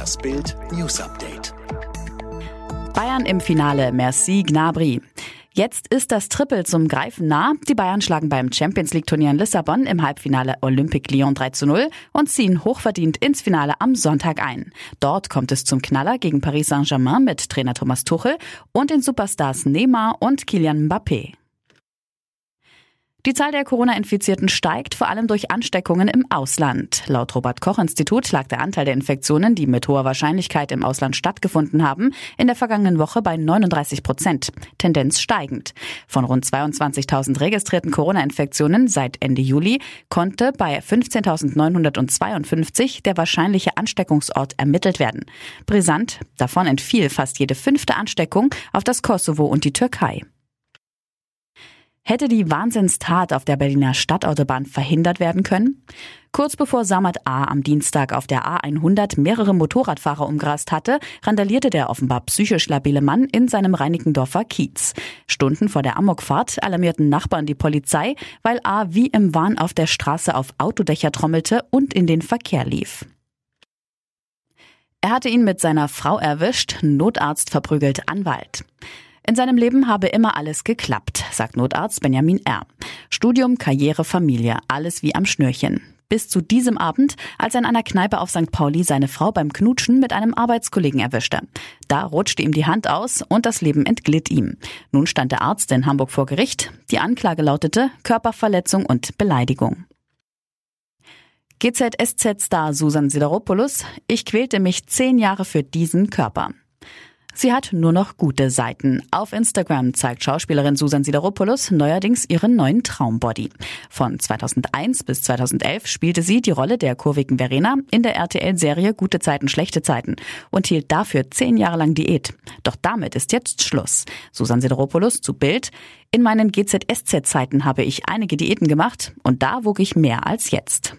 Das Bild News Update. Bayern im Finale. Merci Gnabry. Jetzt ist das Triple zum Greifen nah. Die Bayern schlagen beim Champions League Turnier in Lissabon im Halbfinale Olympique Lyon 3 zu 0 und ziehen hochverdient ins Finale am Sonntag ein. Dort kommt es zum Knaller gegen Paris Saint-Germain mit Trainer Thomas Tuchel und den Superstars Neymar und Kylian Mbappé. Die Zahl der Corona-Infizierten steigt, vor allem durch Ansteckungen im Ausland. Laut Robert-Koch-Institut lag der Anteil der Infektionen, die mit hoher Wahrscheinlichkeit im Ausland stattgefunden haben, in der vergangenen Woche bei 39 Prozent. Tendenz steigend. Von rund 22.000 registrierten Corona-Infektionen seit Ende Juli konnte bei 15.952 der wahrscheinliche Ansteckungsort ermittelt werden. Brisant, davon entfiel fast jede fünfte Ansteckung auf das Kosovo und die Türkei. Hätte die Wahnsinnstat auf der Berliner Stadtautobahn verhindert werden können? Kurz bevor Samad A. am Dienstag auf der A100 mehrere Motorradfahrer umgerast hatte, randalierte der offenbar psychisch labile Mann in seinem Reinickendorfer Kiez. Stunden vor der Amokfahrt alarmierten Nachbarn die Polizei, weil A. wie im Wahn auf der Straße auf Autodächer trommelte und in den Verkehr lief. Er hatte ihn mit seiner Frau erwischt, Notarzt verprügelt Anwalt. In seinem Leben habe immer alles geklappt, sagt Notarzt Benjamin R. Studium, Karriere, Familie, alles wie am Schnürchen. Bis zu diesem Abend, als er in einer Kneipe auf St. Pauli seine Frau beim Knutschen mit einem Arbeitskollegen erwischte. Da rutschte ihm die Hand aus und das Leben entglitt ihm. Nun stand der Arzt in Hamburg vor Gericht. Die Anklage lautete Körperverletzung und Beleidigung. GZSZ-Star Susan Sideropoulos, ich quälte mich zehn Jahre für diesen Körper. Sie hat nur noch gute Seiten. Auf Instagram zeigt Schauspielerin Susan Sideropoulos neuerdings ihren neuen Traumbody. Von 2001 bis 2011 spielte sie die Rolle der kurvigen Verena in der RTL-Serie Gute Zeiten, schlechte Zeiten und hielt dafür zehn Jahre lang Diät. Doch damit ist jetzt Schluss. Susan Sideropoulos zu Bild. In meinen GZSZ-Zeiten habe ich einige Diäten gemacht und da wog ich mehr als jetzt.